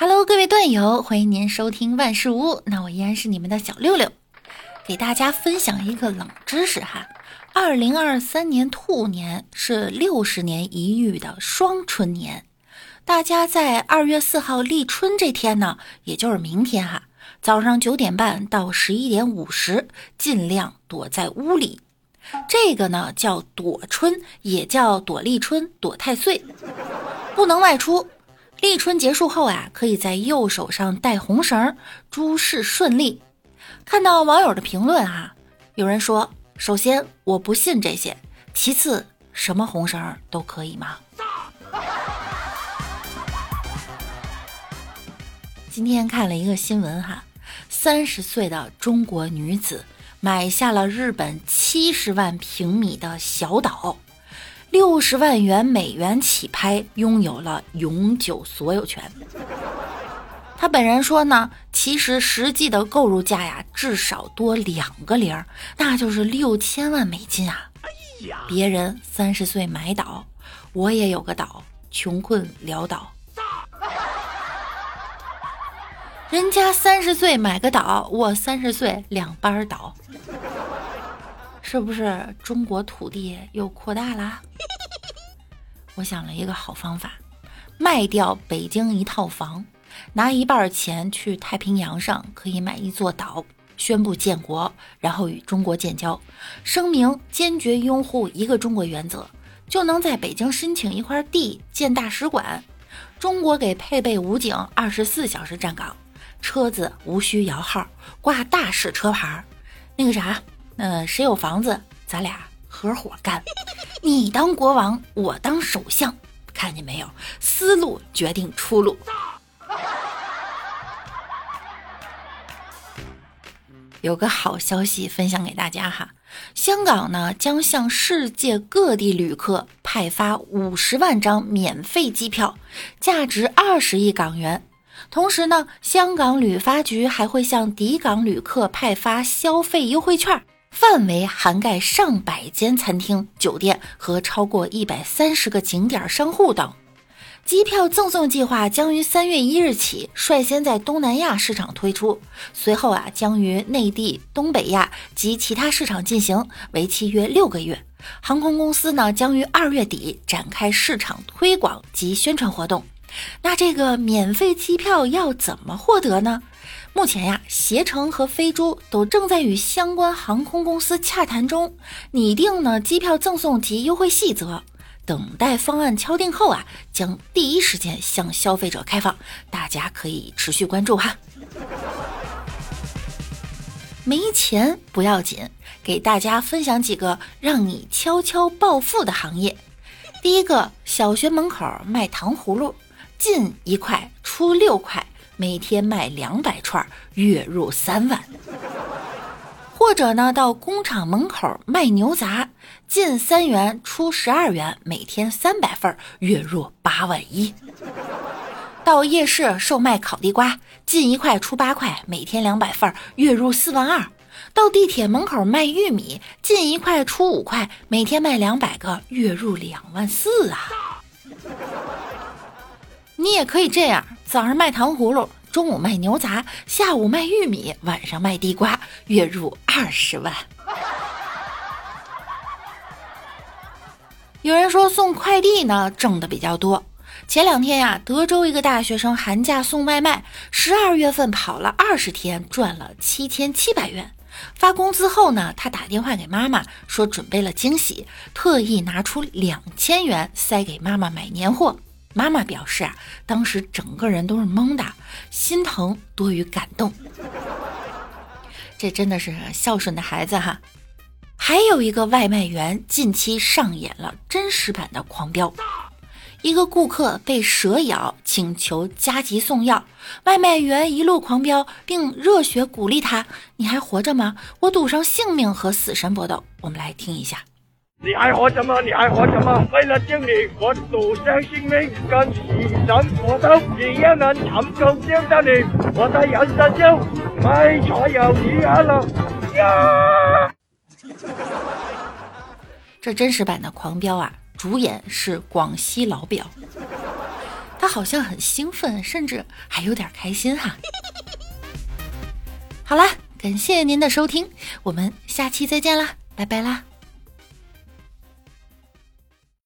Hello，各位段友，欢迎您收听万事屋。那我依然是你们的小六六，给大家分享一个冷知识哈。二零二三年兔年是六十年一遇的双春年，大家在二月四号立春这天呢，也就是明天哈，早上九点半到十一点五十，尽量躲在屋里。这个呢叫躲春，也叫躲立春、躲太岁，不能外出。立春结束后啊，可以在右手上戴红绳，诸事顺利。看到网友的评论啊，有人说：首先我不信这些，其次什么红绳都可以吗？今天看了一个新闻哈，三十岁的中国女子买下了日本七十万平米的小岛。六十万元美元起拍，拥有了永久所有权。他本人说呢，其实实际的购入价呀，至少多两个零，那就是六千万美金啊！哎呀，别人三十岁买岛，我也有个岛，穷困潦倒。人家三十岁买个岛，我三十岁两班倒。是不是中国土地又扩大了？我想了一个好方法，卖掉北京一套房，拿一半钱去太平洋上可以买一座岛，宣布建国，然后与中国建交，声明坚决拥护一个中国原则，就能在北京申请一块地建大使馆，中国给配备武警二十四小时站岗，车子无需摇号，挂大使车牌儿，那个啥。嗯，谁有房子，咱俩合伙干。你当国王，我当首相，看见没有？思路决定出路。有个好消息分享给大家哈，香港呢将向世界各地旅客派发五十万张免费机票，价值二十亿港元。同时呢，香港旅发局还会向抵港旅客派发消费优惠券。范围涵盖上百间餐厅、酒店和超过一百三十个景点商户等。机票赠送计划将于三月一日起率先在东南亚市场推出，随后啊将于内地、东北亚及其他市场进行，为期约六个月。航空公司呢将于二月底展开市场推广及宣传活动。那这个免费机票要怎么获得呢？目前呀，携程和飞猪都正在与相关航空公司洽谈中，拟定呢机票赠送及优惠细则，等待方案敲定后啊，将第一时间向消费者开放，大家可以持续关注哈。没钱不要紧，给大家分享几个让你悄悄暴富的行业。第一个，小学门口卖糖葫芦，进一块出六块。每天卖两百串，月入三万；或者呢，到工厂门口卖牛杂，进三元出十二元，每天三百份，月入八万一；到夜市售卖烤地瓜，进一块出八块，每天两百份，月入四万二；到地铁门口卖玉米，进一块出五块，每天卖两百个，月入两万四啊！你也可以这样。早上卖糖葫芦，中午卖牛杂，下午卖玉米，晚上卖地瓜，月入二十万。有人说送快递呢挣的比较多。前两天呀，德州一个大学生寒假送外卖，十二月份跑了二十天，赚了七千七百元。发工资后呢，他打电话给妈妈说准备了惊喜，特意拿出两千元塞给妈妈买年货。妈妈表示啊，当时整个人都是懵的，心疼多于感动。这真的是孝顺的孩子哈。还有一个外卖员近期上演了真实版的狂飙，一个顾客被蛇咬，请求加急送药，外卖员一路狂飙，并热血鼓励他：“你还活着吗？我赌上性命和死神搏斗。”我们来听一下。你还活着吗？你还活着吗？为了救你，我赌上性命，跟死神搏斗，只要能成功救到你，我的人生就没再有遗憾了。呀！这真实版的《狂飙》啊，主演是广西老表。他好像很兴奋，甚至还有点开心哈。好啦，感谢您的收听，我们下期再见啦，拜拜啦。